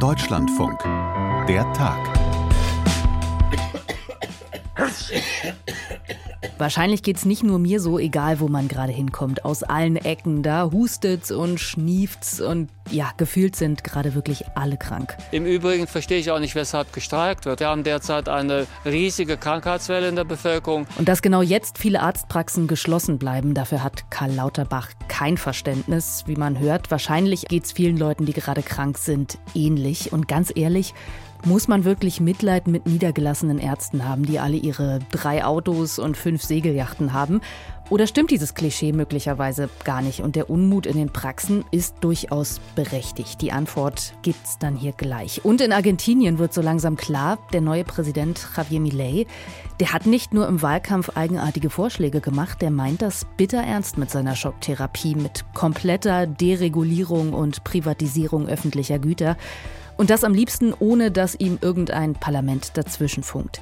Deutschlandfunk. Der Tag. Wahrscheinlich geht es nicht nur mir so, egal wo man gerade hinkommt. Aus allen Ecken, da hustet's und schnieft's und ja, gefühlt sind gerade wirklich alle krank. Im Übrigen verstehe ich auch nicht, weshalb gestreikt wird. Wir haben derzeit eine riesige Krankheitswelle in der Bevölkerung. Und dass genau jetzt viele Arztpraxen geschlossen bleiben, dafür hat Karl Lauterbach kein Verständnis, wie man hört. Wahrscheinlich geht es vielen Leuten, die gerade krank sind, ähnlich. Und ganz ehrlich, muss man wirklich Mitleid mit niedergelassenen Ärzten haben, die alle ihre drei Autos und fünf Segelyachten haben? Oder stimmt dieses Klischee möglicherweise gar nicht und der Unmut in den Praxen ist durchaus berechtigt? Die Antwort gibt's dann hier gleich. Und in Argentinien wird so langsam klar, der neue Präsident Javier Milei, der hat nicht nur im Wahlkampf eigenartige Vorschläge gemacht, der meint das bitter ernst mit seiner Schocktherapie, mit kompletter Deregulierung und Privatisierung öffentlicher Güter. Und das am liebsten, ohne dass ihm irgendein Parlament dazwischen funkt.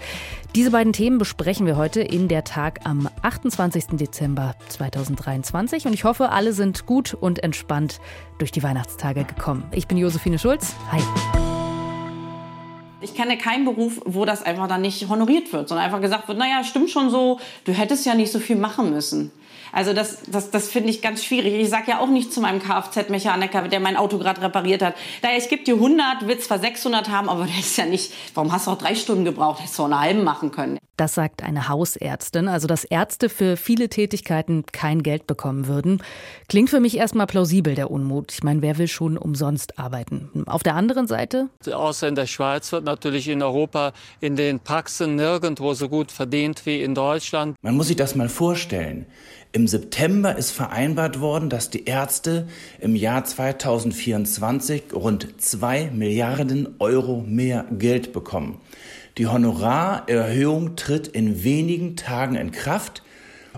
Diese beiden Themen besprechen wir heute in der Tag am 28. Dezember 2023. Und ich hoffe, alle sind gut und entspannt durch die Weihnachtstage gekommen. Ich bin Josephine Schulz. Hi. Ich kenne keinen Beruf, wo das einfach dann nicht honoriert wird, sondern einfach gesagt wird, naja, stimmt schon so, du hättest ja nicht so viel machen müssen. Also das, das, das finde ich ganz schwierig. Ich sage ja auch nicht zu meinem Kfz-Mechaniker, der mein Auto gerade repariert hat, naja, ich gebe dir 100, will zwar 600 haben, aber der ist ja nicht, warum hast du auch drei Stunden gebraucht, hättest du auch eine halbe machen können. Das sagt eine Hausärztin, also dass Ärzte für viele Tätigkeiten kein Geld bekommen würden. Klingt für mich erstmal plausibel, der Unmut. Ich meine, wer will schon umsonst arbeiten? Auf der anderen Seite? Außer in der Schweiz wird natürlich in Europa in den Praxen nirgendwo so gut verdient wie in Deutschland. Man muss sich das mal vorstellen. Im September ist vereinbart worden, dass die Ärzte im Jahr 2024 rund zwei Milliarden Euro mehr Geld bekommen. Die Honorarerhöhung tritt in wenigen Tagen in Kraft.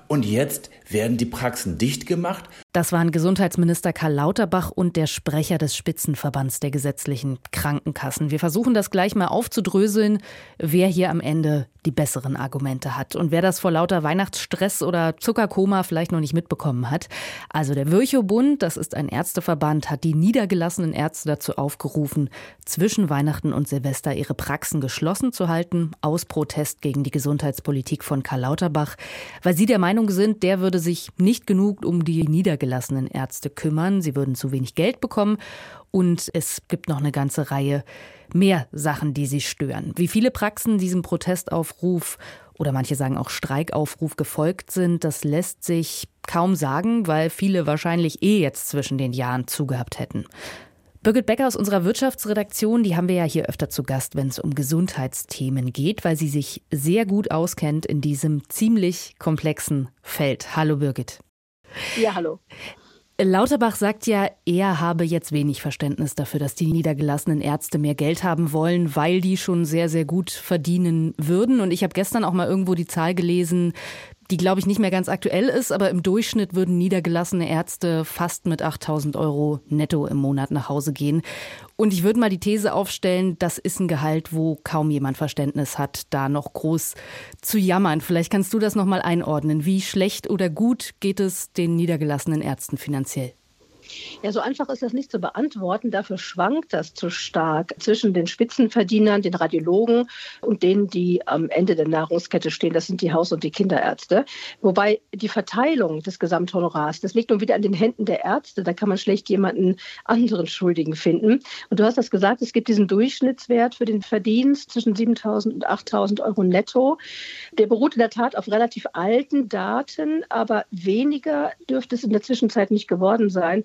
Und jetzt werden die Praxen dicht gemacht das waren Gesundheitsminister Karl Lauterbach und der Sprecher des Spitzenverbands der gesetzlichen Krankenkassen. Wir versuchen das gleich mal aufzudröseln, wer hier am Ende die besseren Argumente hat und wer das vor lauter Weihnachtsstress oder Zuckerkoma vielleicht noch nicht mitbekommen hat. Also der Virchow-Bund, das ist ein Ärzteverband, hat die niedergelassenen Ärzte dazu aufgerufen, zwischen Weihnachten und Silvester ihre Praxen geschlossen zu halten, aus Protest gegen die Gesundheitspolitik von Karl Lauterbach, weil sie der Meinung sind, der würde sich nicht genug um die niedergelassenen niedergelassenen Ärzte kümmern. Sie würden zu wenig Geld bekommen und es gibt noch eine ganze Reihe mehr Sachen, die sie stören. Wie viele Praxen diesem Protestaufruf oder manche sagen auch Streikaufruf gefolgt sind, das lässt sich kaum sagen, weil viele wahrscheinlich eh jetzt zwischen den Jahren zugehabt hätten. Birgit Becker aus unserer Wirtschaftsredaktion, die haben wir ja hier öfter zu Gast, wenn es um Gesundheitsthemen geht, weil sie sich sehr gut auskennt in diesem ziemlich komplexen Feld. Hallo Birgit. Ja, hallo. Lauterbach sagt ja, er habe jetzt wenig Verständnis dafür, dass die niedergelassenen Ärzte mehr Geld haben wollen, weil die schon sehr, sehr gut verdienen würden. Und ich habe gestern auch mal irgendwo die Zahl gelesen, die glaube ich nicht mehr ganz aktuell ist, aber im Durchschnitt würden niedergelassene Ärzte fast mit 8000 Euro netto im Monat nach Hause gehen. Und ich würde mal die These aufstellen, das ist ein Gehalt, wo kaum jemand Verständnis hat, da noch groß zu jammern. Vielleicht kannst du das noch mal einordnen. Wie schlecht oder gut geht es den niedergelassenen Ärzten finanziell? Ja, so einfach ist das nicht zu beantworten. Dafür schwankt das zu stark zwischen den Spitzenverdienern, den Radiologen und denen, die am Ende der Nahrungskette stehen. Das sind die Haus- und die Kinderärzte. Wobei die Verteilung des Gesamthonorars, das liegt nun wieder an den Händen der Ärzte. Da kann man schlecht jemanden anderen Schuldigen finden. Und du hast das gesagt, es gibt diesen Durchschnittswert für den Verdienst zwischen 7.000 und 8.000 Euro netto. Der beruht in der Tat auf relativ alten Daten, aber weniger dürfte es in der Zwischenzeit nicht geworden sein.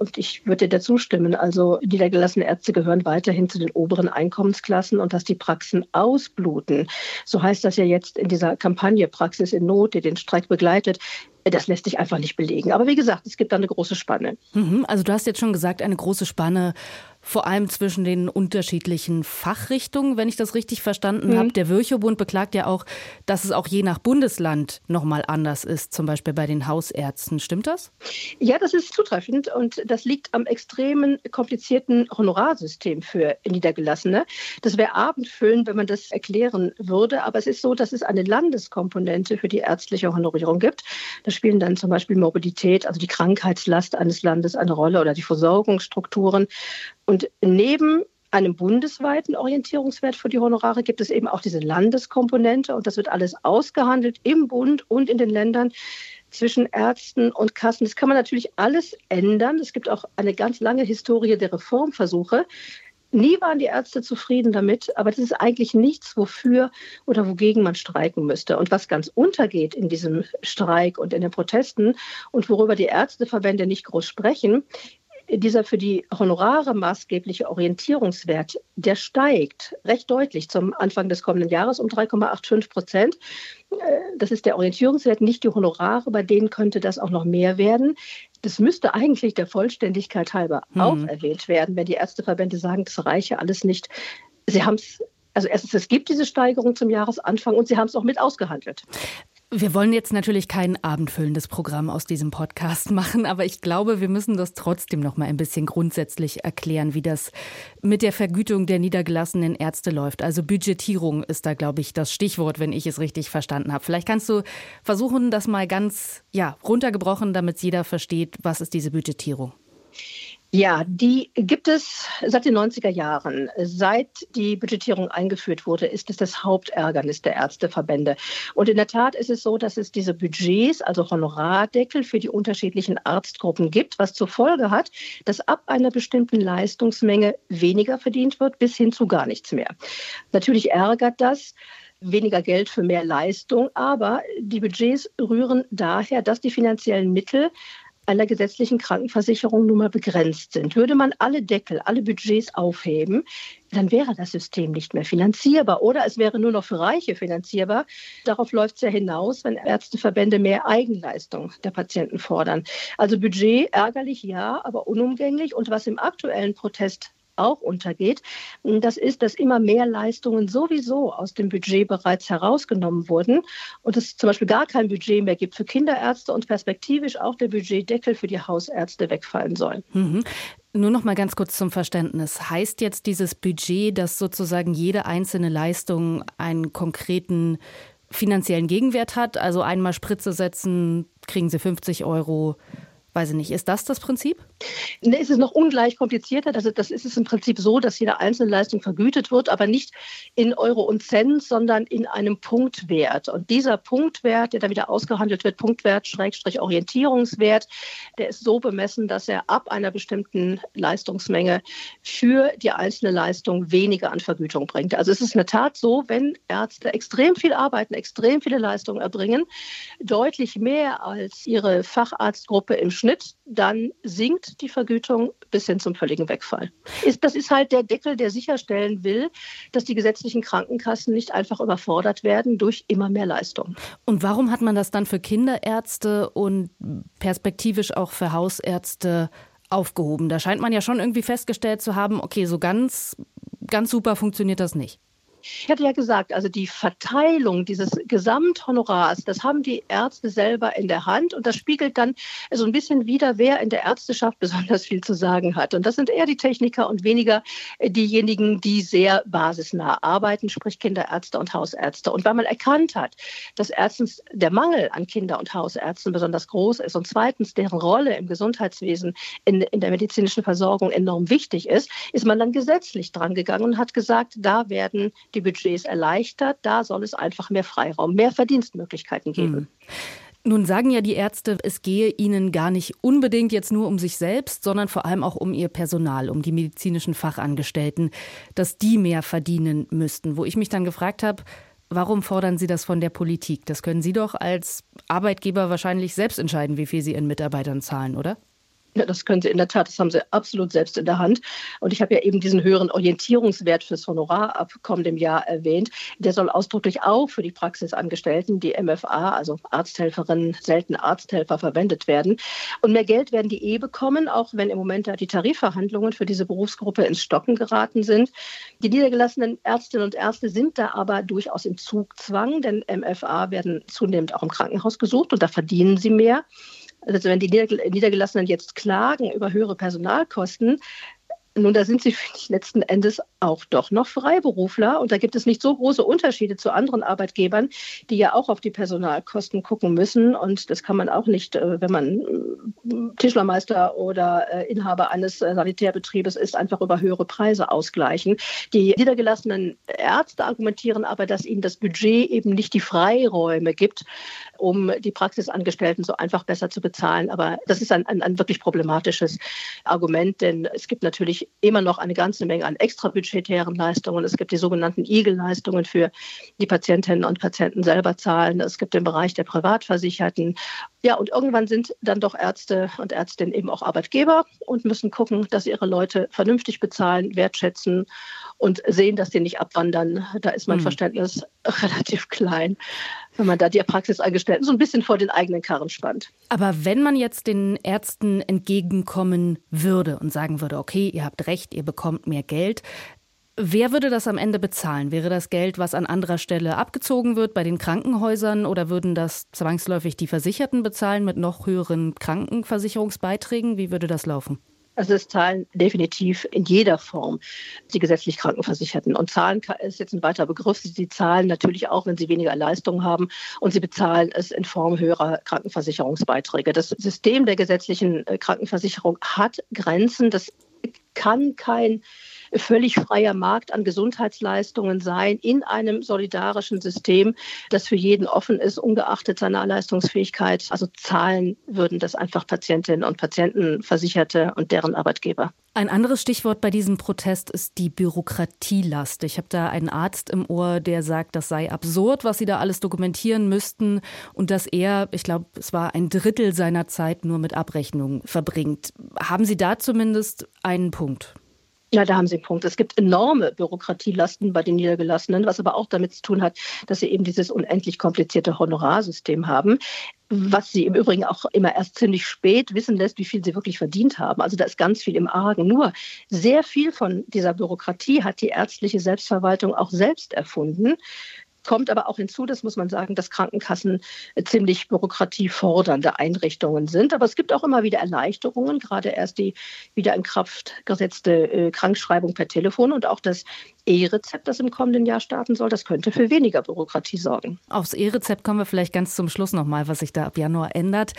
Und ich würde dir dazu stimmen. Also niedergelassene Ärzte gehören weiterhin zu den oberen Einkommensklassen und dass die Praxen ausbluten. So heißt das ja jetzt in dieser Kampagne Praxis in Not, die den Streik begleitet. Das lässt sich einfach nicht belegen. Aber wie gesagt, es gibt da eine große Spanne. Mhm, also du hast jetzt schon gesagt, eine große Spanne vor allem zwischen den unterschiedlichen Fachrichtungen, wenn ich das richtig verstanden mhm. habe. Der Virchow-Bund beklagt ja auch, dass es auch je nach Bundesland nochmal anders ist, zum Beispiel bei den Hausärzten. Stimmt das? Ja, das ist zutreffend und das liegt am extremen komplizierten Honorarsystem für Niedergelassene. Das wäre abendfüllend, wenn man das erklären würde, aber es ist so, dass es eine Landeskomponente für die ärztliche Honorierung gibt. Da spielen dann zum Beispiel Mobilität, also die Krankheitslast eines Landes eine Rolle oder die Versorgungsstrukturen. Und neben einem bundesweiten Orientierungswert für die Honorare gibt es eben auch diese Landeskomponente und das wird alles ausgehandelt im Bund und in den Ländern zwischen Ärzten und Kassen. Das kann man natürlich alles ändern. Es gibt auch eine ganz lange Historie der Reformversuche. Nie waren die Ärzte zufrieden damit, aber das ist eigentlich nichts, wofür oder wogegen man streiken müsste. Und was ganz untergeht in diesem Streik und in den Protesten und worüber die Ärzteverbände nicht groß sprechen, dieser für die Honorare maßgebliche Orientierungswert, der steigt recht deutlich zum Anfang des kommenden Jahres um 3,85 Prozent. Äh, das ist der Orientierungswert, nicht die Honorare. Bei denen könnte das auch noch mehr werden. Das müsste eigentlich der Vollständigkeit halber mhm. auch erwähnt werden, wenn die Ärzteverbände sagen, das reiche alles nicht. Sie haben es also erstens, es gibt diese Steigerung zum Jahresanfang und Sie haben es auch mit ausgehandelt. Wir wollen jetzt natürlich kein abendfüllendes Programm aus diesem Podcast machen, aber ich glaube, wir müssen das trotzdem noch mal ein bisschen grundsätzlich erklären, wie das mit der Vergütung der niedergelassenen Ärzte läuft. Also Budgetierung ist da, glaube ich, das Stichwort, wenn ich es richtig verstanden habe. Vielleicht kannst du versuchen, das mal ganz ja, runtergebrochen, damit jeder versteht, was ist diese Budgetierung. Ja, die gibt es seit den 90er Jahren. Seit die Budgetierung eingeführt wurde, ist es das Hauptärgernis der Ärzteverbände. Und in der Tat ist es so, dass es diese Budgets, also Honorardeckel für die unterschiedlichen Arztgruppen gibt, was zur Folge hat, dass ab einer bestimmten Leistungsmenge weniger verdient wird, bis hin zu gar nichts mehr. Natürlich ärgert das weniger Geld für mehr Leistung, aber die Budgets rühren daher, dass die finanziellen Mittel einer gesetzlichen Krankenversicherung nun mal begrenzt sind. Würde man alle Deckel, alle Budgets aufheben, dann wäre das System nicht mehr finanzierbar oder es wäre nur noch für Reiche finanzierbar. Darauf läuft es ja hinaus, wenn Ärzteverbände mehr Eigenleistung der Patienten fordern. Also Budget ärgerlich ja, aber unumgänglich. Und was im aktuellen Protest auch untergeht. Das ist, dass immer mehr Leistungen sowieso aus dem Budget bereits herausgenommen wurden und es zum Beispiel gar kein Budget mehr gibt für Kinderärzte und perspektivisch auch der Budgetdeckel für die Hausärzte wegfallen soll. Mhm. Nur noch mal ganz kurz zum Verständnis. Heißt jetzt dieses Budget, dass sozusagen jede einzelne Leistung einen konkreten finanziellen Gegenwert hat? Also einmal Spritze setzen, kriegen Sie 50 Euro Weiß ich nicht, ist das das Prinzip? Nee, es ist noch ungleich komplizierter. Also das ist es im Prinzip so, dass jede einzelne Leistung vergütet wird, aber nicht in Euro und Cent, sondern in einem Punktwert. Und dieser Punktwert, der dann wieder ausgehandelt wird, Punktwert, Schrägstrich Orientierungswert, der ist so bemessen, dass er ab einer bestimmten Leistungsmenge für die einzelne Leistung weniger an Vergütung bringt. Also es ist in der Tat so, wenn Ärzte extrem viel arbeiten, extrem viele Leistungen erbringen, deutlich mehr als ihre Facharztgruppe im Schnitt, dann sinkt die Vergütung bis hin zum völligen Wegfall. das ist halt der Deckel, der sicherstellen will, dass die gesetzlichen Krankenkassen nicht einfach überfordert werden durch immer mehr Leistung. Und warum hat man das dann für Kinderärzte und perspektivisch auch für Hausärzte aufgehoben? Da scheint man ja schon irgendwie festgestellt zu haben, okay, so ganz, ganz super funktioniert das nicht. Ich hatte ja gesagt, also die Verteilung dieses Gesamthonorars, das haben die Ärzte selber in der Hand und das spiegelt dann so ein bisschen wider, wer in der Ärzteschaft besonders viel zu sagen hat. Und das sind eher die Techniker und weniger diejenigen, die sehr basisnah arbeiten, sprich Kinderärzte und Hausärzte. Und weil man erkannt hat, dass erstens der Mangel an Kinder- und Hausärzten besonders groß ist und zweitens deren Rolle im Gesundheitswesen in, in der medizinischen Versorgung enorm wichtig ist, ist man dann gesetzlich dran gegangen und hat gesagt, da werden die Budgets erleichtert. Da soll es einfach mehr Freiraum, mehr Verdienstmöglichkeiten geben. Hm. Nun sagen ja die Ärzte, es gehe ihnen gar nicht unbedingt jetzt nur um sich selbst, sondern vor allem auch um ihr Personal, um die medizinischen Fachangestellten, dass die mehr verdienen müssten. Wo ich mich dann gefragt habe, warum fordern Sie das von der Politik? Das können Sie doch als Arbeitgeber wahrscheinlich selbst entscheiden, wie viel Sie Ihren Mitarbeitern zahlen, oder? Ja, das können Sie in der Tat, das haben Sie absolut selbst in der Hand. Und ich habe ja eben diesen höheren Orientierungswert fürs Honorar ab kommendem Jahr erwähnt. Der soll ausdrücklich auch für die Praxisangestellten, die MFA, also Arzthelferinnen, selten Arzthelfer, verwendet werden. Und mehr Geld werden die eh bekommen, auch wenn im Moment da die Tarifverhandlungen für diese Berufsgruppe ins Stocken geraten sind. Die niedergelassenen Ärztinnen und Ärzte sind da aber durchaus im Zugzwang, denn MFA werden zunehmend auch im Krankenhaus gesucht und da verdienen sie mehr. Also wenn die Niedergelassenen jetzt klagen über höhere Personalkosten, Nun, da sind sie, letzten Endes auch doch noch Freiberufler. Und da gibt es nicht so große Unterschiede zu anderen Arbeitgebern, die ja auch auf die Personalkosten gucken müssen. Und das kann man auch nicht, äh, wenn man äh, Tischlermeister oder äh, Inhaber eines Sanitärbetriebes ist, einfach über höhere Preise ausgleichen. Die niedergelassenen Ärzte argumentieren aber, dass ihnen das Budget eben nicht die Freiräume gibt, um die Praxisangestellten so einfach besser zu bezahlen. Aber das ist ein, ein, ein wirklich problematisches Argument, denn es gibt natürlich immer noch eine ganze Menge an extrabudgetären Leistungen. Es gibt die sogenannten Igel-Leistungen für die Patientinnen und Patienten selber zahlen. Es gibt den Bereich der Privatversicherten. Ja, und irgendwann sind dann doch Ärzte und Ärztinnen eben auch Arbeitgeber und müssen gucken, dass sie ihre Leute vernünftig bezahlen, wertschätzen und sehen, dass sie nicht abwandern. Da ist mein hm. Verständnis relativ klein, wenn man da die Praxisangestellten so ein bisschen vor den eigenen Karren spannt. Aber wenn man jetzt den Ärzten entgegenkommen würde und sagen würde, okay, ihr habt recht, ihr bekommt mehr Geld, Wer würde das am Ende bezahlen? Wäre das Geld, was an anderer Stelle abgezogen wird bei den Krankenhäusern oder würden das zwangsläufig die Versicherten bezahlen mit noch höheren Krankenversicherungsbeiträgen? Wie würde das laufen? Also es zahlen definitiv in jeder Form die gesetzlich Krankenversicherten. Und zahlen ist jetzt ein weiterer Begriff. Sie zahlen natürlich auch, wenn sie weniger Leistungen haben. Und sie bezahlen es in Form höherer Krankenversicherungsbeiträge. Das System der gesetzlichen äh, Krankenversicherung hat Grenzen. Das kann kein völlig freier Markt an Gesundheitsleistungen sein in einem solidarischen System, das für jeden offen ist, ungeachtet seiner Leistungsfähigkeit. Also zahlen würden das einfach Patientinnen und Patienten, Versicherte und deren Arbeitgeber. Ein anderes Stichwort bei diesem Protest ist die Bürokratielast. Ich habe da einen Arzt im Ohr, der sagt, das sei absurd, was sie da alles dokumentieren müssten und dass er, ich glaube, es war ein Drittel seiner Zeit nur mit Abrechnungen verbringt. Haben Sie da zumindest einen Punkt? Ja, da haben Sie einen Punkt. Es gibt enorme Bürokratielasten bei den Niedergelassenen, was aber auch damit zu tun hat, dass sie eben dieses unendlich komplizierte Honorarsystem haben, was sie im Übrigen auch immer erst ziemlich spät wissen lässt, wie viel sie wirklich verdient haben. Also da ist ganz viel im Argen. Nur sehr viel von dieser Bürokratie hat die ärztliche Selbstverwaltung auch selbst erfunden. Kommt aber auch hinzu, das muss man sagen, dass Krankenkassen ziemlich bürokratiefordernde Einrichtungen sind. Aber es gibt auch immer wieder Erleichterungen, gerade erst die wieder in Kraft gesetzte äh, Krankschreibung per Telefon und auch das E-Rezept, das im kommenden Jahr starten soll, das könnte für weniger Bürokratie sorgen. Aufs E-Rezept kommen wir vielleicht ganz zum Schluss nochmal, was sich da ab Januar ändert.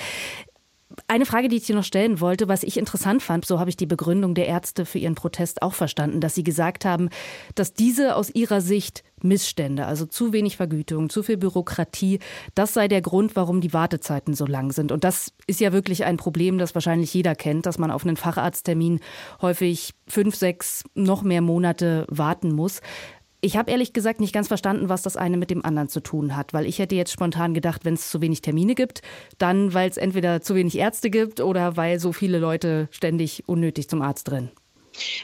Eine Frage, die ich dir noch stellen wollte, was ich interessant fand, so habe ich die Begründung der Ärzte für ihren Protest auch verstanden, dass sie gesagt haben, dass diese aus ihrer Sicht Missstände, also zu wenig Vergütung, zu viel Bürokratie, das sei der Grund, warum die Wartezeiten so lang sind. Und das ist ja wirklich ein Problem, das wahrscheinlich jeder kennt, dass man auf einen Facharzttermin häufig fünf, sechs, noch mehr Monate warten muss. Ich habe ehrlich gesagt nicht ganz verstanden, was das eine mit dem anderen zu tun hat, weil ich hätte jetzt spontan gedacht, wenn es zu wenig Termine gibt, dann weil es entweder zu wenig Ärzte gibt oder weil so viele Leute ständig unnötig zum Arzt rennen.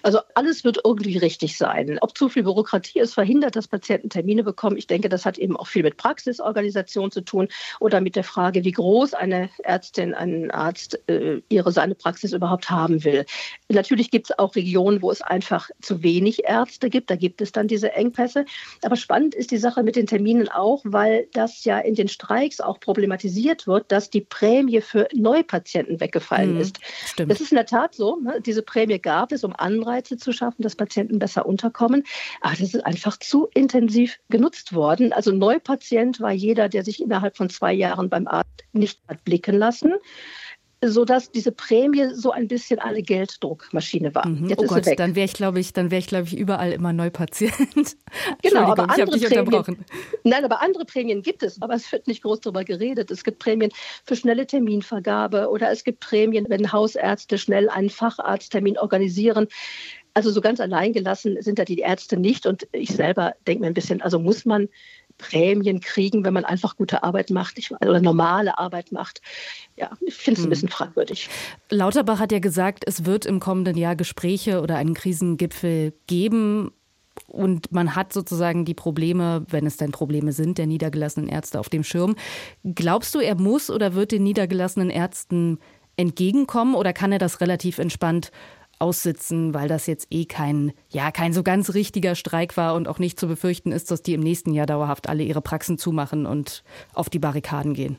Also alles wird irgendwie richtig sein. Ob zu viel Bürokratie es verhindert, dass Patienten Termine bekommen, ich denke, das hat eben auch viel mit Praxisorganisation zu tun oder mit der Frage, wie groß eine Ärztin, ein Arzt äh, ihre seine Praxis überhaupt haben will. Natürlich gibt es auch Regionen, wo es einfach zu wenig Ärzte gibt. Da gibt es dann diese Engpässe. Aber spannend ist die Sache mit den Terminen auch, weil das ja in den Streiks auch problematisiert wird, dass die Prämie für Neupatienten weggefallen mhm, ist. Stimmt. Das ist in der Tat so. Ne? Diese Prämie gab es, um Anreize zu schaffen, dass Patienten besser unterkommen. Aber das ist einfach zu intensiv genutzt worden. Also Neupatient war jeder, der sich innerhalb von zwei Jahren beim Arzt nicht hat blicken lassen sodass diese Prämie so ein bisschen eine Gelddruckmaschine war. Mhm. Jetzt oh Gott, dann wäre ich, glaube ich, dann wäre ich, glaube ich, überall immer Neupatient. Genau, aber andere Prämien, nein, aber andere Prämien gibt es, aber es wird nicht groß darüber geredet. Es gibt Prämien für schnelle Terminvergabe oder es gibt Prämien, wenn Hausärzte schnell einen Facharzttermin organisieren. Also so ganz allein gelassen sind da die Ärzte nicht. Und ich selber denke mir ein bisschen, also muss man Prämien kriegen, wenn man einfach gute Arbeit macht ich, oder normale Arbeit macht. Ja, ich finde es ein hm. bisschen fragwürdig. Lauterbach hat ja gesagt, es wird im kommenden Jahr Gespräche oder einen Krisengipfel geben. Und man hat sozusagen die Probleme, wenn es denn Probleme sind, der niedergelassenen Ärzte auf dem Schirm. Glaubst du, er muss oder wird den niedergelassenen Ärzten entgegenkommen oder kann er das relativ entspannt aussitzen, weil das jetzt eh kein, ja, kein so ganz richtiger Streik war und auch nicht zu befürchten ist, dass die im nächsten Jahr dauerhaft alle ihre Praxen zumachen und auf die Barrikaden gehen.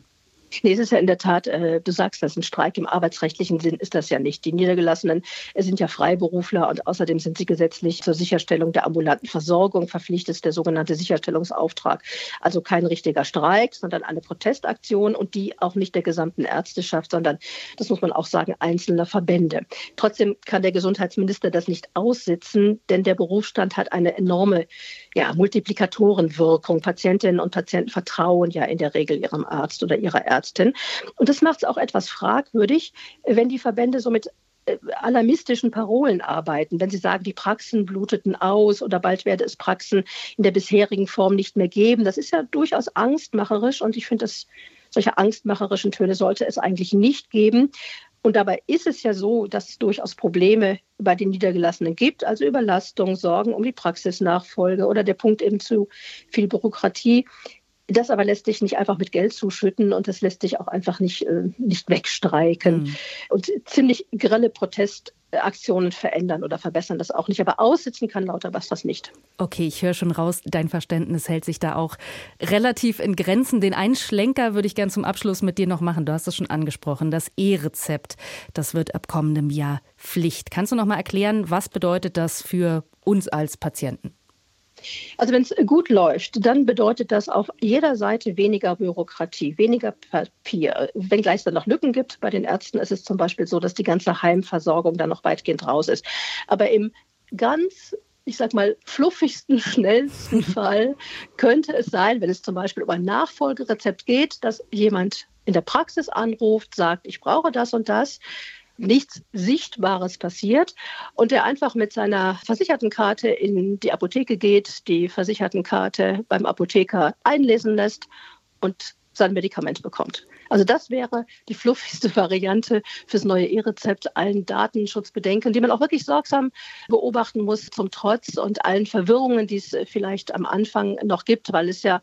Nee, es ist ja in der Tat, äh, du sagst das, ein Streik im arbeitsrechtlichen Sinn ist das ja nicht. Die Niedergelassenen sind ja Freiberufler und außerdem sind sie gesetzlich zur Sicherstellung der ambulanten Versorgung verpflichtet, der sogenannte Sicherstellungsauftrag. Also kein richtiger Streik, sondern eine Protestaktion und die auch nicht der gesamten Ärzteschaft, sondern, das muss man auch sagen, einzelner Verbände. Trotzdem kann der Gesundheitsminister das nicht aussitzen, denn der Berufsstand hat eine enorme ja, Multiplikatorenwirkung. Patientinnen und Patienten vertrauen ja in der Regel ihrem Arzt oder ihrer Ärztin. Und das macht es auch etwas fragwürdig, wenn die Verbände so mit äh, alarmistischen Parolen arbeiten, wenn sie sagen, die Praxen bluteten aus oder bald werde es Praxen in der bisherigen Form nicht mehr geben. Das ist ja durchaus angstmacherisch und ich finde, dass solche angstmacherischen Töne sollte es eigentlich nicht geben. Und dabei ist es ja so, dass es durchaus Probleme bei den Niedergelassenen gibt, also Überlastung, Sorgen um die Praxisnachfolge oder der Punkt eben zu viel Bürokratie. Das aber lässt sich nicht einfach mit Geld zuschütten und das lässt sich auch einfach nicht, äh, nicht wegstreiken. Mhm. Und ziemlich grelle Protestaktionen verändern oder verbessern das auch nicht. Aber aussitzen kann lauter was das nicht. Okay, ich höre schon raus, dein Verständnis hält sich da auch relativ in Grenzen. Den einen Schlenker würde ich gern zum Abschluss mit dir noch machen. Du hast es schon angesprochen. Das E-Rezept, das wird ab kommendem Jahr Pflicht. Kannst du noch mal erklären, was bedeutet das für uns als Patienten? Also wenn es gut läuft, dann bedeutet das auf jeder Seite weniger Bürokratie, weniger Papier. Wenngleich es dann noch Lücken gibt, bei den Ärzten ist es zum Beispiel so, dass die ganze Heimversorgung dann noch weitgehend raus ist. Aber im ganz ich sag mal, fluffigsten, schnellsten Fall könnte es sein, wenn es zum Beispiel um ein Nachfolgerezept geht, dass jemand in der Praxis anruft, sagt, ich brauche das und das nichts Sichtbares passiert und der einfach mit seiner Versichertenkarte in die Apotheke geht, die Versichertenkarte beim Apotheker einlesen lässt und sein Medikament bekommt. Also das wäre die fluffigste Variante fürs neue E-Rezept, allen Datenschutzbedenken, die man auch wirklich sorgsam beobachten muss, zum Trotz und allen Verwirrungen, die es vielleicht am Anfang noch gibt, weil es ja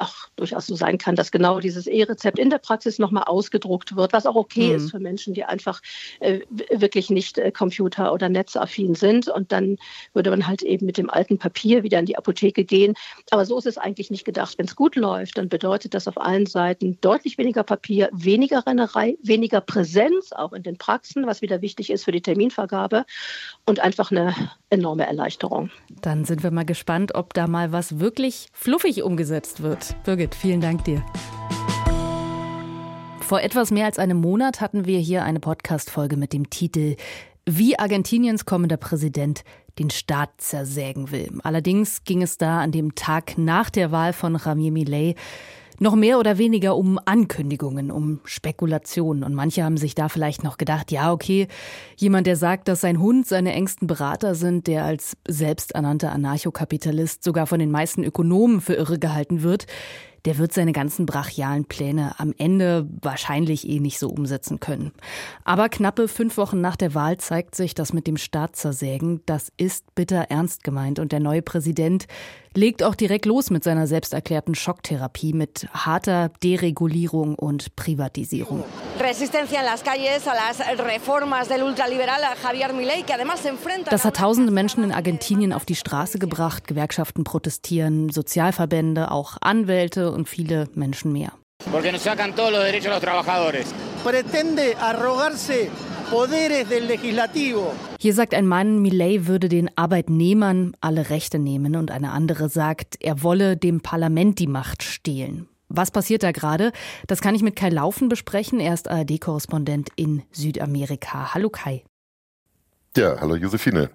auch durchaus so sein kann, dass genau dieses E-Rezept in der Praxis nochmal ausgedruckt wird, was auch okay mhm. ist für Menschen, die einfach äh, wirklich nicht äh, computer- oder netzaffin sind. Und dann würde man halt eben mit dem alten Papier wieder in die Apotheke gehen. Aber so ist es eigentlich nicht gedacht. Wenn es gut läuft, dann bedeutet das auf allen Seiten deutlich weniger Papier, weniger Rennerei, weniger Präsenz auch in den Praxen, was wieder wichtig ist für die Terminvergabe und einfach eine enorme Erleichterung. Dann sind wir mal gespannt, ob da mal was wirklich fluffig umgesetzt wird. Birgit, vielen Dank dir. Vor etwas mehr als einem Monat hatten wir hier eine Podcast-Folge mit dem Titel Wie Argentiniens kommender Präsident den Staat zersägen will. Allerdings ging es da an dem Tag nach der Wahl von Javier Milei noch mehr oder weniger um Ankündigungen, um Spekulationen. Und manche haben sich da vielleicht noch gedacht, ja, okay, jemand, der sagt, dass sein Hund seine engsten Berater sind, der als selbsternannter Anarchokapitalist sogar von den meisten Ökonomen für irre gehalten wird, der wird seine ganzen brachialen Pläne am Ende wahrscheinlich eh nicht so umsetzen können. Aber knappe fünf Wochen nach der Wahl zeigt sich, dass mit dem Staat zersägen, das ist bitter ernst gemeint. Und der neue Präsident legt auch direkt los mit seiner selbsterklärten Schocktherapie mit harter Deregulierung und Privatisierung. Das hat tausende Menschen in Argentinien auf die Straße gebracht, Gewerkschaften protestieren, Sozialverbände, auch Anwälte und viele Menschen mehr. Pretende arrogarse hier sagt ein Mann, Millet würde den Arbeitnehmern alle Rechte nehmen und eine andere sagt, er wolle dem Parlament die Macht stehlen. Was passiert da gerade? Das kann ich mit Kai Laufen besprechen. Er ist ARD-Korrespondent in Südamerika. Hallo Kai. Ja, hallo Josephine.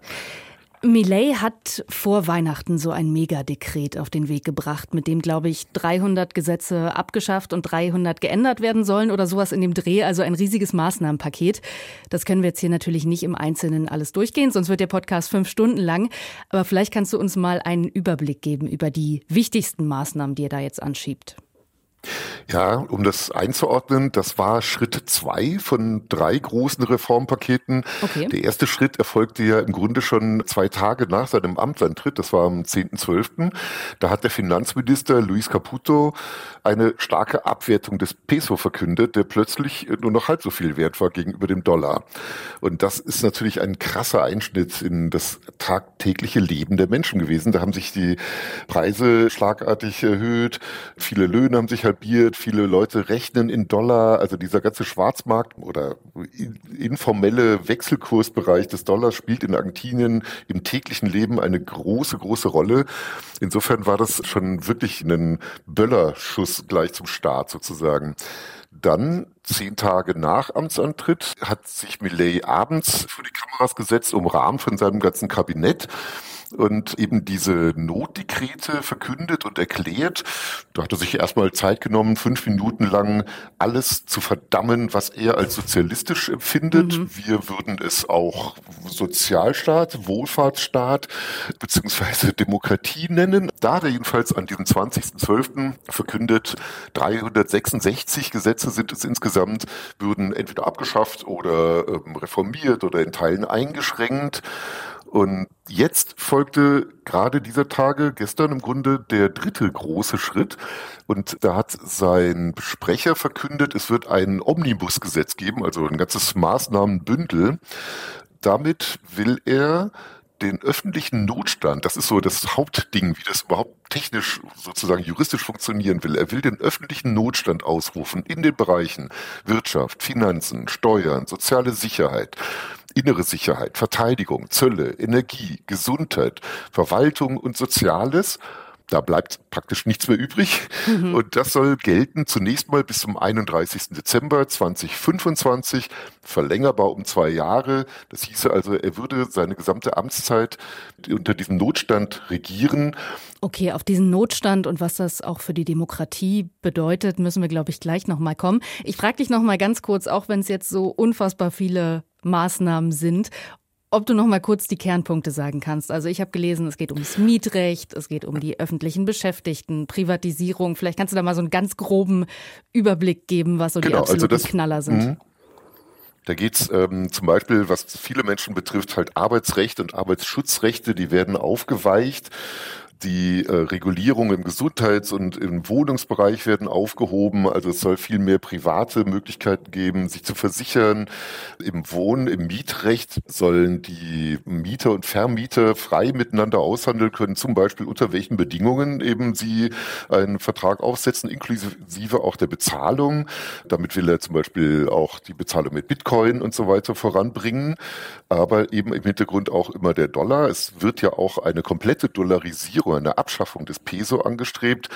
Millet hat vor Weihnachten so ein Megadekret auf den Weg gebracht, mit dem, glaube ich, 300 Gesetze abgeschafft und 300 geändert werden sollen oder sowas in dem Dreh, also ein riesiges Maßnahmenpaket. Das können wir jetzt hier natürlich nicht im Einzelnen alles durchgehen, sonst wird der Podcast fünf Stunden lang. Aber vielleicht kannst du uns mal einen Überblick geben über die wichtigsten Maßnahmen, die er da jetzt anschiebt. Ja, um das einzuordnen, das war Schritt zwei von drei großen Reformpaketen. Okay. Der erste Schritt erfolgte ja im Grunde schon zwei Tage nach seinem Amtsantritt. Das war am 10.12. Da hat der Finanzminister Luis Caputo eine starke Abwertung des Peso verkündet, der plötzlich nur noch halb so viel wert war gegenüber dem Dollar. Und das ist natürlich ein krasser Einschnitt in das tagtägliche Leben der Menschen gewesen. Da haben sich die Preise schlagartig erhöht, viele Löhne haben sich halt etabliert. Viele Leute rechnen in Dollar. Also dieser ganze Schwarzmarkt oder informelle Wechselkursbereich des Dollars spielt in Argentinien im täglichen Leben eine große, große Rolle. Insofern war das schon wirklich ein Böllerschuss gleich zum Start sozusagen. Dann, zehn Tage nach Amtsantritt, hat sich Millet abends vor die Kameras gesetzt, umrahmt von seinem ganzen Kabinett und eben diese Notdekrete verkündet und erklärt. Da hat er sich erstmal Zeit genommen, fünf Minuten lang alles zu verdammen, was er als sozialistisch empfindet. Mhm. Wir würden es auch Sozialstaat, Wohlfahrtsstaat beziehungsweise Demokratie nennen. Da hat er jedenfalls an diesem 20.12. verkündet, 366 Gesetze sind es insgesamt, würden entweder abgeschafft oder ähm, reformiert oder in Teilen eingeschränkt. Und jetzt folgte gerade dieser Tage, gestern im Grunde, der dritte große Schritt. Und da hat sein Sprecher verkündet, es wird ein Omnibusgesetz geben, also ein ganzes Maßnahmenbündel. Damit will er den öffentlichen Notstand, das ist so das Hauptding, wie das überhaupt technisch sozusagen juristisch funktionieren will. Er will den öffentlichen Notstand ausrufen in den Bereichen Wirtschaft, Finanzen, Steuern, soziale Sicherheit innere Sicherheit, Verteidigung, Zölle, Energie, Gesundheit, Verwaltung und Soziales. Da bleibt praktisch nichts mehr übrig. Mhm. Und das soll gelten zunächst mal bis zum 31. Dezember 2025, verlängerbar um zwei Jahre. Das hieße also, er würde seine gesamte Amtszeit unter diesem Notstand regieren. Okay, auf diesen Notstand und was das auch für die Demokratie bedeutet, müssen wir, glaube ich, gleich nochmal kommen. Ich frage dich nochmal ganz kurz, auch wenn es jetzt so unfassbar viele Maßnahmen sind. Ob du noch mal kurz die Kernpunkte sagen kannst. Also ich habe gelesen, es geht ums Mietrecht, es geht um die öffentlichen Beschäftigten, Privatisierung. Vielleicht kannst du da mal so einen ganz groben Überblick geben, was so genau, die also absoluten also das, Knaller sind. Mh. Da geht's ähm, zum Beispiel, was viele Menschen betrifft, halt Arbeitsrecht und Arbeitsschutzrechte, die werden aufgeweicht. Die äh, Regulierung im Gesundheits- und im Wohnungsbereich werden aufgehoben. Also es soll viel mehr private Möglichkeiten geben, sich zu versichern. Im Wohn-, im Mietrecht sollen die Mieter und Vermieter frei miteinander aushandeln können, zum Beispiel unter welchen Bedingungen eben sie einen Vertrag aufsetzen, inklusive auch der Bezahlung. Damit will er zum Beispiel auch die Bezahlung mit Bitcoin und so weiter voranbringen. Aber eben im Hintergrund auch immer der Dollar. Es wird ja auch eine komplette Dollarisierung Euro, eine Abschaffung des Peso angestrebt.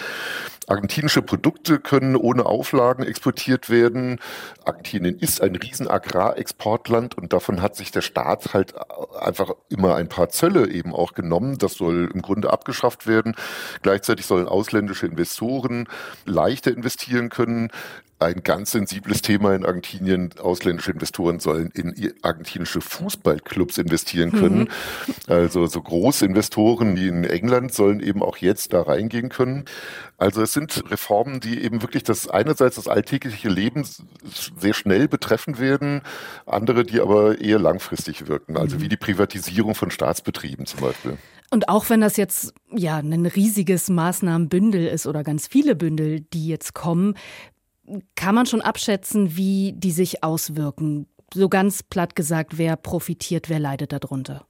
Argentinische Produkte können ohne Auflagen exportiert werden. Argentinien ist ein riesen Agrarexportland und davon hat sich der Staat halt einfach immer ein paar Zölle eben auch genommen. Das soll im Grunde abgeschafft werden. Gleichzeitig sollen ausländische Investoren leichter investieren können ein ganz sensibles Thema in Argentinien. Ausländische Investoren sollen in argentinische Fußballclubs investieren können. Mhm. Also so große Investoren wie in England sollen eben auch jetzt da reingehen können. Also es sind Reformen, die eben wirklich das einerseits das alltägliche Leben sehr schnell betreffen werden, andere, die aber eher langfristig wirken. Also mhm. wie die Privatisierung von Staatsbetrieben zum Beispiel. Und auch wenn das jetzt ja ein riesiges Maßnahmenbündel ist oder ganz viele Bündel, die jetzt kommen, kann man schon abschätzen, wie die sich auswirken? So ganz platt gesagt, wer profitiert, wer leidet darunter?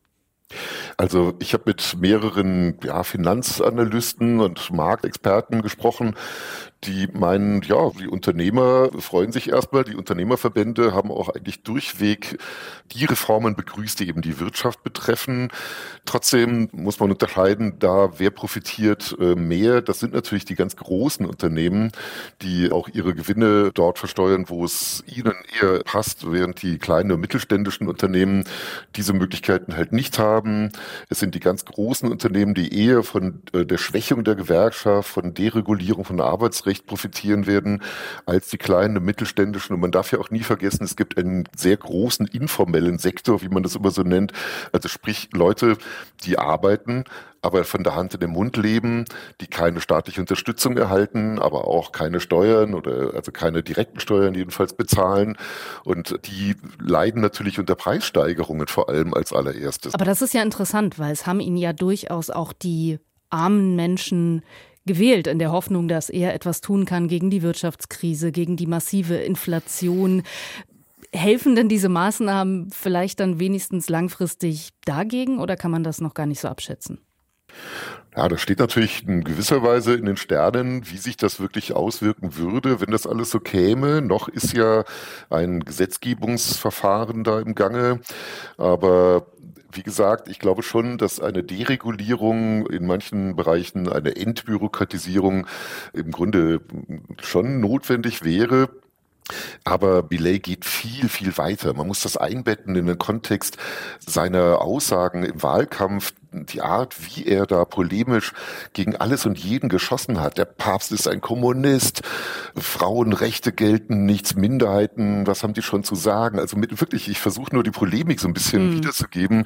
Also ich habe mit mehreren ja, Finanzanalysten und Marktexperten gesprochen, die meinen, ja, die Unternehmer freuen sich erstmal, die Unternehmerverbände haben auch eigentlich durchweg die Reformen begrüßt, die eben die Wirtschaft betreffen. Trotzdem muss man unterscheiden, da wer profitiert äh, mehr. Das sind natürlich die ganz großen Unternehmen, die auch ihre Gewinne dort versteuern, wo es ihnen eher passt, während die kleinen und mittelständischen Unternehmen diese Möglichkeiten halt nicht haben. Es sind die ganz großen Unternehmen, die eher von äh, der Schwächung der Gewerkschaft, von Deregulierung von Arbeitsrechten Recht profitieren werden als die kleinen und mittelständischen. Und man darf ja auch nie vergessen, es gibt einen sehr großen informellen Sektor, wie man das immer so nennt. Also sprich Leute, die arbeiten, aber von der Hand in den Mund leben, die keine staatliche Unterstützung erhalten, aber auch keine Steuern oder also keine direkten Steuern jedenfalls bezahlen. Und die leiden natürlich unter Preissteigerungen vor allem als allererstes. Aber das ist ja interessant, weil es haben ihnen ja durchaus auch die armen Menschen gewählt, in der Hoffnung, dass er etwas tun kann gegen die Wirtschaftskrise, gegen die massive Inflation. Helfen denn diese Maßnahmen vielleicht dann wenigstens langfristig dagegen oder kann man das noch gar nicht so abschätzen? Ja, das steht natürlich in gewisser Weise in den Sternen, wie sich das wirklich auswirken würde, wenn das alles so käme. Noch ist ja ein Gesetzgebungsverfahren da im Gange, aber wie gesagt, ich glaube schon, dass eine Deregulierung in manchen Bereichen, eine Entbürokratisierung im Grunde schon notwendig wäre. Aber Billet geht viel, viel weiter. Man muss das einbetten in den Kontext seiner Aussagen im Wahlkampf, die Art, wie er da polemisch gegen alles und jeden geschossen hat. Der Papst ist ein Kommunist, Frauenrechte gelten nichts, Minderheiten, was haben die schon zu sagen? Also mit, wirklich, ich versuche nur die Polemik so ein bisschen mhm. wiederzugeben,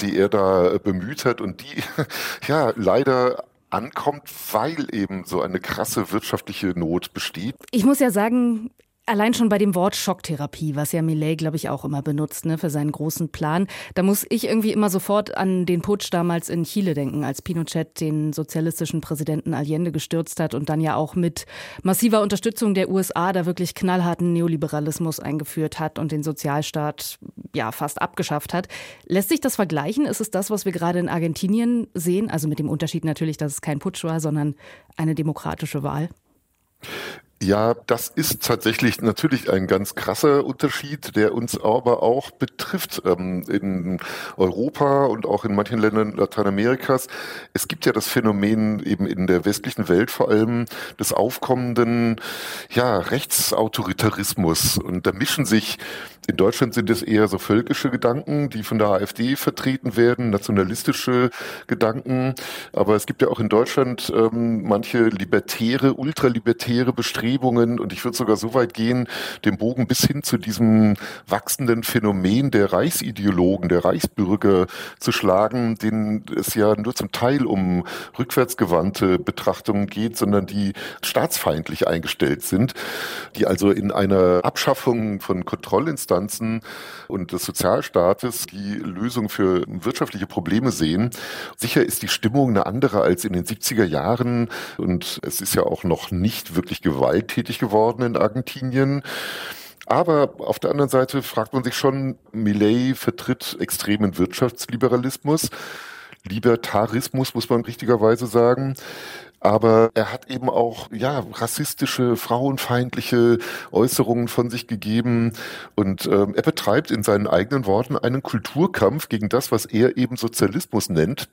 die er da bemüht hat und die ja leider ankommt, weil eben so eine krasse wirtschaftliche Not besteht. Ich muss ja sagen, Allein schon bei dem Wort Schocktherapie, was ja Millet, glaube ich, auch immer benutzt, ne, für seinen großen Plan, da muss ich irgendwie immer sofort an den Putsch damals in Chile denken, als Pinochet den sozialistischen Präsidenten Allende gestürzt hat und dann ja auch mit massiver Unterstützung der USA da wirklich knallharten Neoliberalismus eingeführt hat und den Sozialstaat ja fast abgeschafft hat. Lässt sich das vergleichen? Ist es das, was wir gerade in Argentinien sehen? Also mit dem Unterschied natürlich, dass es kein Putsch war, sondern eine demokratische Wahl? Ja, das ist tatsächlich natürlich ein ganz krasser Unterschied, der uns aber auch betrifft ähm, in Europa und auch in manchen Ländern Lateinamerikas. Es gibt ja das Phänomen eben in der westlichen Welt vor allem des aufkommenden ja, Rechtsautoritarismus. Und da mischen sich, in Deutschland sind es eher so völkische Gedanken, die von der AfD vertreten werden, nationalistische Gedanken. Aber es gibt ja auch in Deutschland ähm, manche libertäre, ultralibertäre Bestrebungen, Bestrebungen und ich würde sogar so weit gehen, den Bogen bis hin zu diesem wachsenden Phänomen der Reichsideologen, der Reichsbürger zu schlagen, denen es ja nur zum Teil um rückwärtsgewandte Betrachtungen geht, sondern die staatsfeindlich eingestellt sind, die also in einer Abschaffung von Kontrollinstanzen und des Sozialstaates die Lösung für wirtschaftliche Probleme sehen. Sicher ist die Stimmung eine andere als in den 70er Jahren und es ist ja auch noch nicht wirklich Gewalt gewalttätig geworden in Argentinien. Aber auf der anderen Seite fragt man sich schon, Millet vertritt extremen Wirtschaftsliberalismus. Libertarismus, muss man richtigerweise sagen. Aber er hat eben auch, ja, rassistische, frauenfeindliche Äußerungen von sich gegeben. Und ähm, er betreibt in seinen eigenen Worten einen Kulturkampf gegen das, was er eben Sozialismus nennt.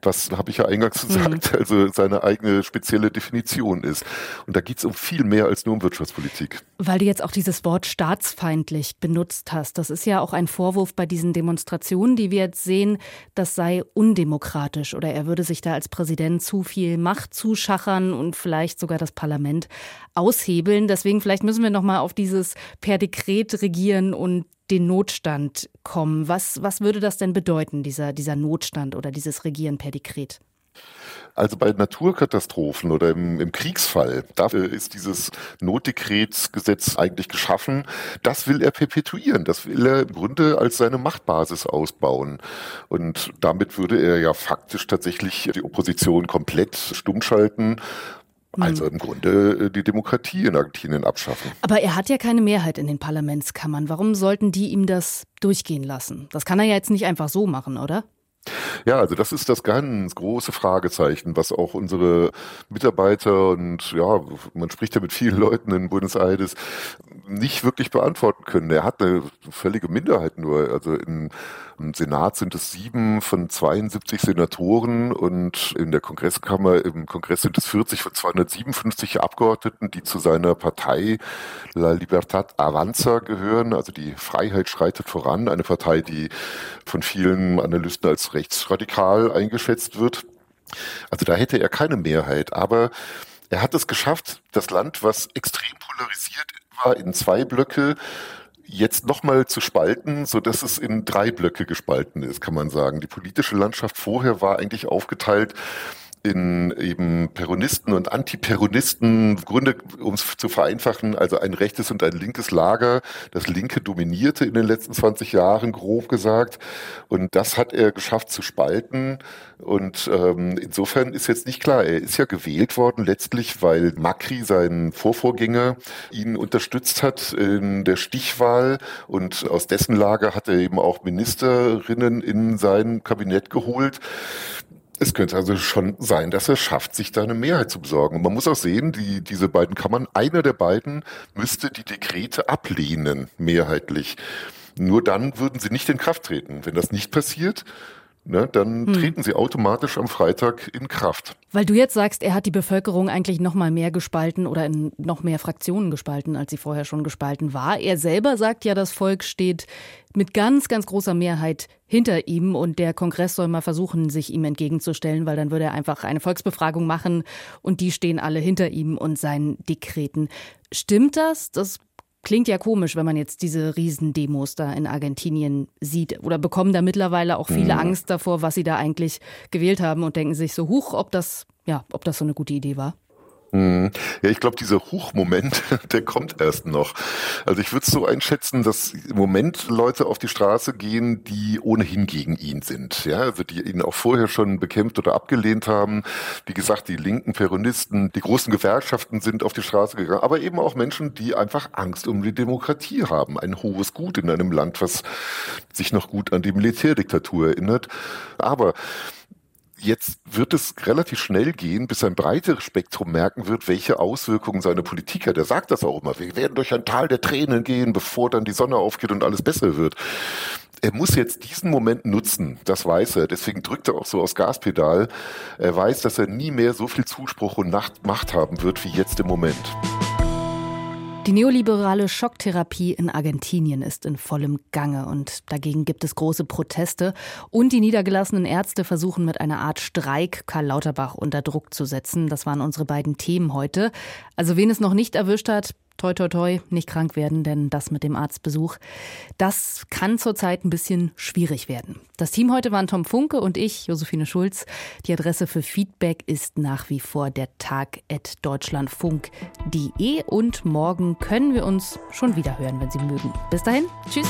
Was, habe ich ja eingangs mhm. gesagt, mhm. also seine eigene spezielle Definition ist. Und da geht es um viel mehr als nur um Wirtschaftspolitik. Weil du jetzt auch dieses Wort staatsfeindlich benutzt hast. Das ist ja auch ein Vorwurf bei diesen Demonstrationen, die wir jetzt sehen, das sei undemokratisch oder er würde sich da als Präsident zu viel Macht zuschachern und vielleicht sogar das Parlament aushebeln. Deswegen vielleicht müssen wir noch mal auf dieses per Dekret regieren und den Notstand kommen. Was, was würde das denn bedeuten, dieser, dieser Notstand oder dieses Regieren per Dekret? Also bei Naturkatastrophen oder im, im Kriegsfall, dafür ist dieses Notdekretsgesetz eigentlich geschaffen. Das will er perpetuieren. Das will er im Grunde als seine Machtbasis ausbauen. Und damit würde er ja faktisch tatsächlich die Opposition komplett stummschalten hm. also im Grunde äh, die Demokratie in Argentinien abschaffen. Aber er hat ja keine Mehrheit in den Parlamentskammern. Warum sollten die ihm das durchgehen lassen? Das kann er ja jetzt nicht einfach so machen, oder? Ja, also das ist das ganz große Fragezeichen, was auch unsere Mitarbeiter und ja, man spricht ja mit vielen Leuten in Buenos Aires nicht wirklich beantworten können. Er hat eine völlige Minderheit nur. Also in im Senat sind es sieben von 72 Senatoren und in der Kongresskammer, im Kongress sind es 40 von 257 Abgeordneten, die zu seiner Partei La Libertad Avanza gehören. Also die Freiheit schreitet voran. Eine Partei, die von vielen Analysten als rechtsradikal eingeschätzt wird. Also da hätte er keine Mehrheit. Aber er hat es geschafft, das Land, was extrem polarisiert war, in zwei Blöcke jetzt nochmal zu spalten, so dass es in drei Blöcke gespalten ist, kann man sagen. Die politische Landschaft vorher war eigentlich aufgeteilt in eben Peronisten und Antiperonisten, im Grunde, um es zu vereinfachen, also ein rechtes und ein linkes Lager. Das Linke dominierte in den letzten 20 Jahren, grob gesagt. Und das hat er geschafft zu spalten. Und ähm, insofern ist jetzt nicht klar, er ist ja gewählt worden letztlich, weil Macri, sein Vorvorgänger, ihn unterstützt hat in der Stichwahl. Und aus dessen Lager hat er eben auch Ministerinnen in sein Kabinett geholt Es könnte also schon sein, dass er schafft, sich da eine Mehrheit zu besorgen. Und man muss auch sehen, die, diese beiden Kammern, einer der beiden müsste die Dekrete ablehnen, mehrheitlich. Nur dann würden sie nicht in Kraft treten. Wenn das nicht passiert, ne, dann hm. treten sie automatisch am Freitag in Kraft. Weil du jetzt sagst, er hat die Bevölkerung eigentlich noch mal mehr gespalten oder in noch mehr Fraktionen gespalten, als sie vorher schon gespalten war. Er selber sagt ja, das Volk steht mit ganz, ganz großer Mehrheit hinter ihm und der Kongress soll mal versuchen, sich ihm entgegenzustellen, weil dann würde er einfach eine Volksbefragung machen und die stehen alle hinter ihm und seinen Dekreten. Stimmt das? Das Klingt ja komisch, wenn man jetzt diese Riesendemos da in Argentinien sieht. Oder bekommen da mittlerweile auch viele mhm. Angst davor, was sie da eigentlich gewählt haben und denken sich so, huch, ob das, ja, ob das so eine gute Idee war? Mhm. Ja, ich glaube, dieser Hochmoment, der kommt erst noch. Also ich würde es so einschätzen, dass im Moment Leute auf die Straße gehen, die ohnehin gegen ihn sind. Ja, also die ihn auch vorher schon bekämpft oder abgelehnt haben. Wie gesagt, die linken Peronisten, die großen Gewerkschaften sind auf die Straße gegangen, aber eben auch Menschen, die einfach Angst um die Demokratie haben. Ein hohes Gut in einem Land, was sich noch gut an die Militärdiktatur erinnert. Aber Jetzt wird es relativ schnell gehen, bis ein breiteres Spektrum merken wird, welche Auswirkungen seine Politik hat. Er sagt das auch immer. Wir werden durch ein Tal der Tränen gehen, bevor dann die Sonne aufgeht und alles besser wird. Er muss jetzt diesen Moment nutzen, das weiß er. Deswegen drückt er auch so aufs Gaspedal. Er weiß, dass er nie mehr so viel Zuspruch und Macht haben wird wie jetzt im Moment. Die neoliberale Schocktherapie in Argentinien ist in vollem Gange und dagegen gibt es große Proteste und die niedergelassenen Ärzte versuchen mit einer Art Streik Karl Lauterbach unter Druck zu setzen. Das waren unsere beiden Themen heute. Also wen es noch nicht erwischt hat, toi toi toi, nicht krank werden, denn das mit dem Arztbesuch, das kann zurzeit ein bisschen schwierig werden. Das Team heute waren Tom Funke und ich, Josephine Schulz. Die Adresse für Feedback ist nach wie vor der tag.deutschlandfunk.de und morgen können wir uns schon wieder hören, wenn Sie mögen. Bis dahin, tschüss.